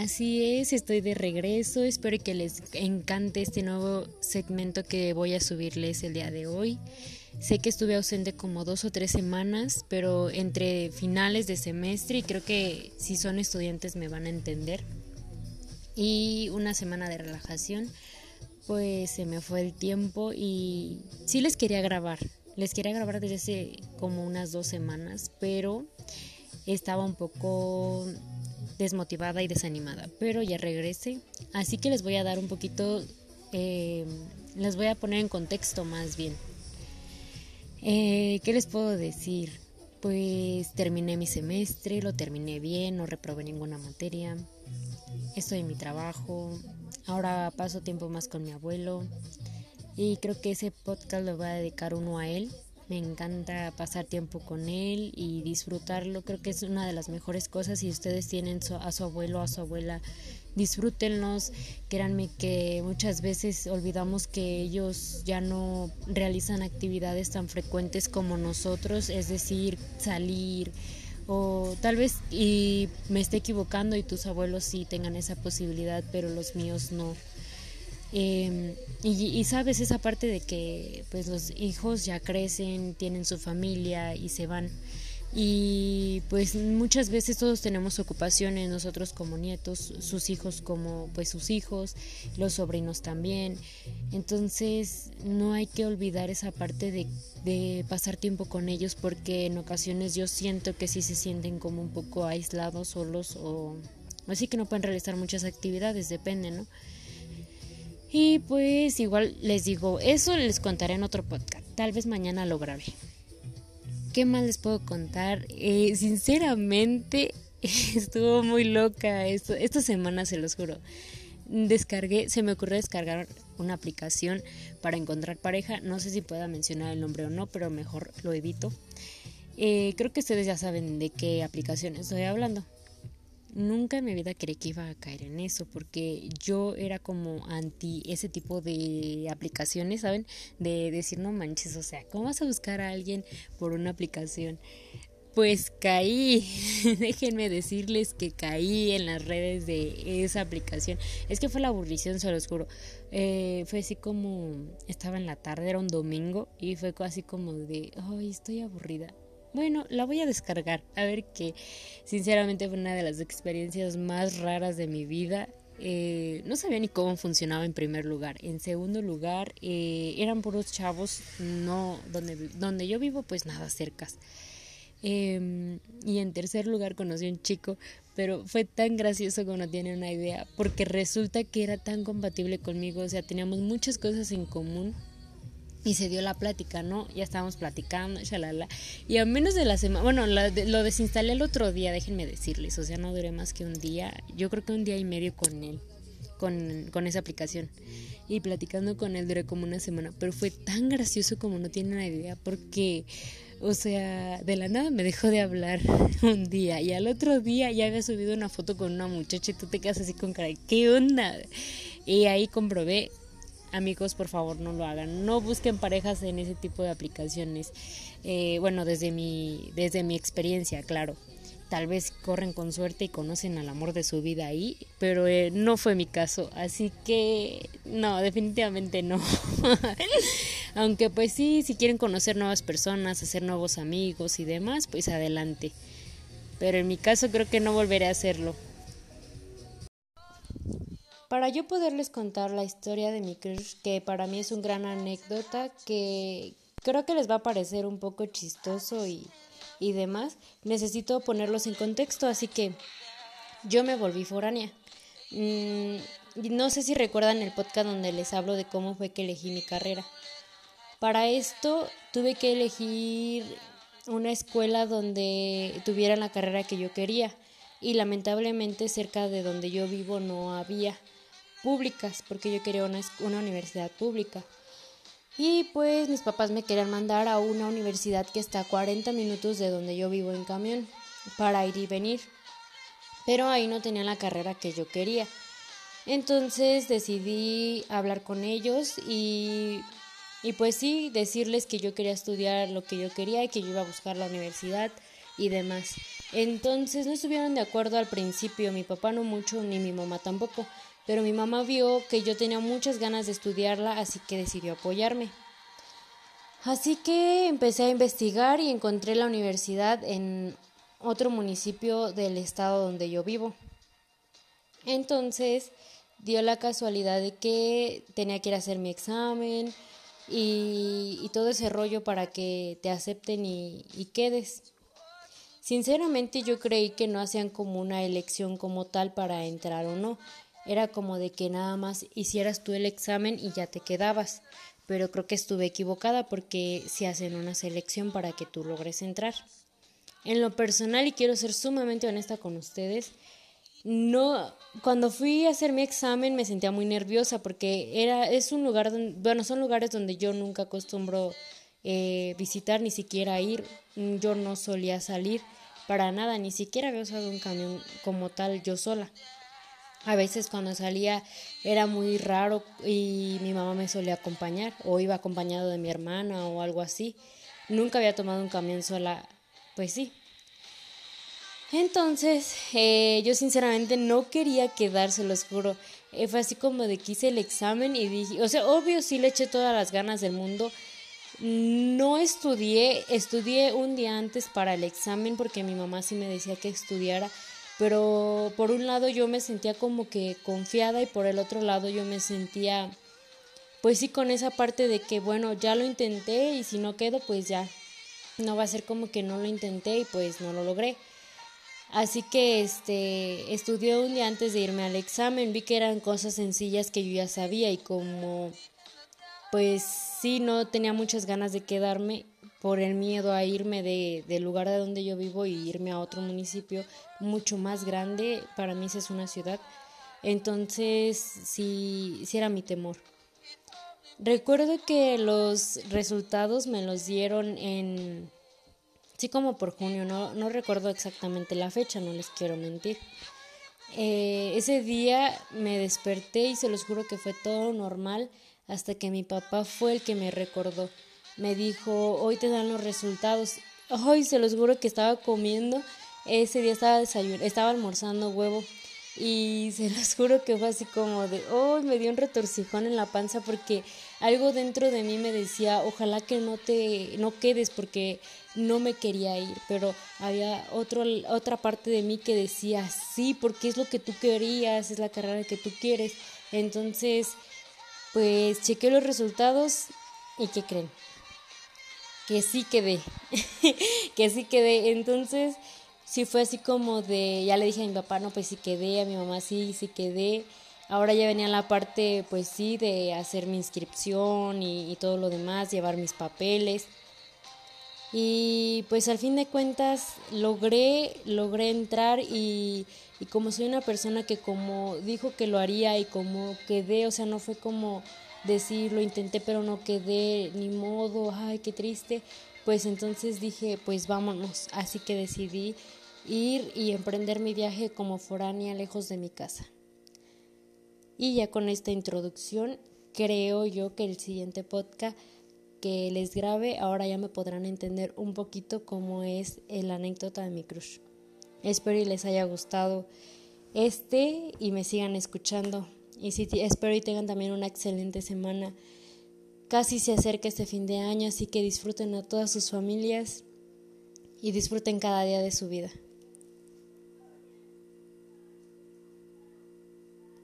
Así es, estoy de regreso. Espero que les encante este nuevo segmento que voy a subirles el día de hoy. Sé que estuve ausente como dos o tres semanas, pero entre finales de semestre y creo que si son estudiantes me van a entender. Y una semana de relajación, pues se me fue el tiempo y sí les quería grabar. Les quería grabar desde hace como unas dos semanas, pero estaba un poco desmotivada y desanimada, pero ya regresé. Así que les voy a dar un poquito, eh, les voy a poner en contexto más bien. Eh, ¿Qué les puedo decir? Pues terminé mi semestre, lo terminé bien, no reprobé ninguna materia, estoy en mi trabajo, ahora paso tiempo más con mi abuelo y creo que ese podcast lo voy a dedicar uno a él me encanta pasar tiempo con él y disfrutarlo. Creo que es una de las mejores cosas. Si ustedes tienen a su abuelo a su abuela, disfrútenlos. Créanme que muchas veces olvidamos que ellos ya no realizan actividades tan frecuentes como nosotros, es decir, salir o tal vez y me esté equivocando y tus abuelos sí tengan esa posibilidad, pero los míos no. Em, y, sabes esa parte de que pues los hijos ya crecen, tienen su familia y se van. Y pues muchas veces todos tenemos ocupaciones, nosotros como nietos, sus hijos como pues sus hijos, los sobrinos también. Entonces no hay que olvidar esa parte de, de pasar tiempo con ellos porque en ocasiones yo siento que sí se sienten como un poco aislados, solos o así que no pueden realizar muchas actividades, depende, ¿no? Y pues igual les digo, eso les contaré en otro podcast. Tal vez mañana lo grabé. ¿Qué más les puedo contar? Eh, sinceramente, estuvo muy loca esto, esta semana, se los juro. Descargué, se me ocurrió descargar una aplicación para encontrar pareja. No sé si pueda mencionar el nombre o no, pero mejor lo evito. Eh, creo que ustedes ya saben de qué aplicación estoy hablando nunca en mi vida creí que iba a caer en eso, porque yo era como anti ese tipo de aplicaciones, ¿saben? De decir, no manches, o sea, ¿cómo vas a buscar a alguien por una aplicación? Pues caí, déjenme decirles que caí en las redes de esa aplicación. Es que fue la aburrición, se los juro. Eh, fue así como, estaba en la tarde, era un domingo, y fue así como de, ay, estoy aburrida bueno, la voy a descargar. A ver que sinceramente fue una de las experiencias más raras de mi vida. Eh, no sabía ni cómo funcionaba en primer lugar. En segundo lugar, eh, eran puros chavos, no donde, donde yo vivo, pues nada cercas. Em, y en tercer lugar conocí a un chico, pero fue tan gracioso como no tiene una idea, porque resulta que era tan compatible conmigo, o sea, teníamos muchas cosas en común y se dio la plática, ¿no? Ya estábamos platicando, shalala. Y a menos de la semana, bueno, lo desinstalé el otro día, déjenme decirles, o sea, no duré más que un día, yo creo que un día y medio con él, con, con esa aplicación. Y platicando con él duré como una semana, pero fue tan gracioso como no tiene una idea, porque, o sea, de la nada me dejó de hablar un día y al otro día ya había subido una foto con una muchacha y tú te quedas así con cara, ¿qué onda? Y ahí comprobé amigos, por favor, no lo hagan. No busquen parejas en ese tipo de aplicaciones. Eh, bueno, desde mi, desde mi experiencia, claro. Tal vez corren con suerte y conocen al amor de su vida ahí, pero eh, no fue mi caso. Así que no, definitivamente no. Aunque pues sí, si quieren conocer nuevas personas, hacer nuevos amigos y demás, pues adelante. Pero en mi caso creo que no volveré a hacerlo. Para yo poderles contar la historia de mi crush, que para mí es una gran anécdota, que creo que les va a parecer un poco chistoso y, y demás, necesito ponerlos en contexto, así que yo me volví foránea. Mm, no sé si recuerdan el podcast donde les hablo de cómo fue que elegí mi carrera. Para esto tuve que elegir una escuela donde tuviera la carrera que yo quería y lamentablemente cerca de donde yo vivo no había públicas, porque yo quería una, una universidad pública. Y pues mis papás me querían mandar a una universidad que está a 40 minutos de donde yo vivo en camión para ir y venir. Pero ahí no tenían la carrera que yo quería. Entonces decidí hablar con ellos y, y pues sí, decirles que yo quería estudiar lo que yo quería y que yo iba a buscar la universidad y demás. Entonces no estuvieron de acuerdo al principio, mi papá no mucho, ni mi mamá tampoco, pero mi mamá vio que yo tenía muchas ganas de estudiarla, así que decidió apoyarme. Así que empecé a investigar y encontré la universidad en otro municipio del estado donde yo vivo. Entonces dio la casualidad de que tenía que ir a hacer mi examen y, todo ese rollo para que te acepten y, quedes. Sinceramente yo creí que no hacían como una elección como tal para entrar o no. Era como de que nada más hicieras tú el examen y ya te quedabas pero creo que estuve equivocada porque se hacen una selección para que tú logres entrar. En lo personal, y quiero ser sumamente honesta con ustedes, no, cuando fui a hacer mi examen me sentía muy nerviosa porque era, es un lugar, donde, bueno, son lugares donde yo nunca acostumbro eh, visitar, ni siquiera ir, yo no solía salir para nada, ni siquiera había usado un camión como tal yo sola. A veces cuando salía era muy raro y mi mamá me solía acompañar o iba acompañado de mi hermana o algo así. Nunca había tomado un camión sola, pues sí. Entonces, eh, yo sinceramente no quería quedarse, los juro. Eh, fue así como de que hice el examen y dije, o sea, obvio sí le eché todas las ganas del mundo. No estudié, estudié un día antes para el examen porque mi mamá sí me decía que estudiara pero por un lado yo me sentía como que confiada y por el otro lado yo me sentía pues sí con esa parte de que bueno ya lo intenté y si no quedo pues ya. No va a ser como que no lo intenté y pues no lo logré. Así que este estudié un día antes de irme al examen vi que eran cosas sencillas que yo ya sabía y como pues sí no tenía muchas ganas de quedarme por el miedo a irme de, del lugar de donde yo vivo y irme a otro municipio mucho más grande. Para mí esa es una ciudad. Entonces, sí, sí era mi temor. Recuerdo que los resultados me los dieron en, sí como por junio, no, no recuerdo exactamente la fecha, no les quiero mentir. Eh, ese día me desperté y se los juro que fue todo normal hasta que mi papá fue el que me recordó me dijo, hoy te dan los resultados. Hoy se los juro que estaba comiendo, ese día estaba desayunando, estaba almorzando huevo y se los juro que fue así como de, hoy me dio un retorcijón en la panza porque algo dentro de mí me decía, ojalá que no te, no quedes porque no me quería ir, pero había otro, otra parte de mí que decía, sí, porque es lo que tú querías, es la carrera que tú quieres. Entonces, pues chequé los resultados y ¿qué creen? Que sí quedé, que sí quedé. Entonces, sí fue así como de, ya le dije a mi papá, no, pues sí quedé, a mi mamá sí, sí quedé. Ahora ya venía la parte, pues sí, de hacer mi inscripción y, todo lo demás, llevar mis papeles. Y pues al fin de cuentas logré, logré entrar y, y como soy una persona que como dijo que lo haría y como quedé, o sea, no fue como decir, lo intenté pero no quedé, ni modo, ay, qué triste, pues entonces dije, pues vámonos, así que decidí ir y emprender mi viaje como foránea lejos de mi casa. Y ya con esta introducción, creo yo que el siguiente podcast que les grabe, ahora ya me podrán entender un poquito cómo es la anécdota de mi crush. Espero y les haya gustado este y me sigan escuchando. Y sí, espero y tengan también una excelente semana. Casi se acerca este fin de año, así que disfruten a todas sus familias y disfruten cada día de su vida.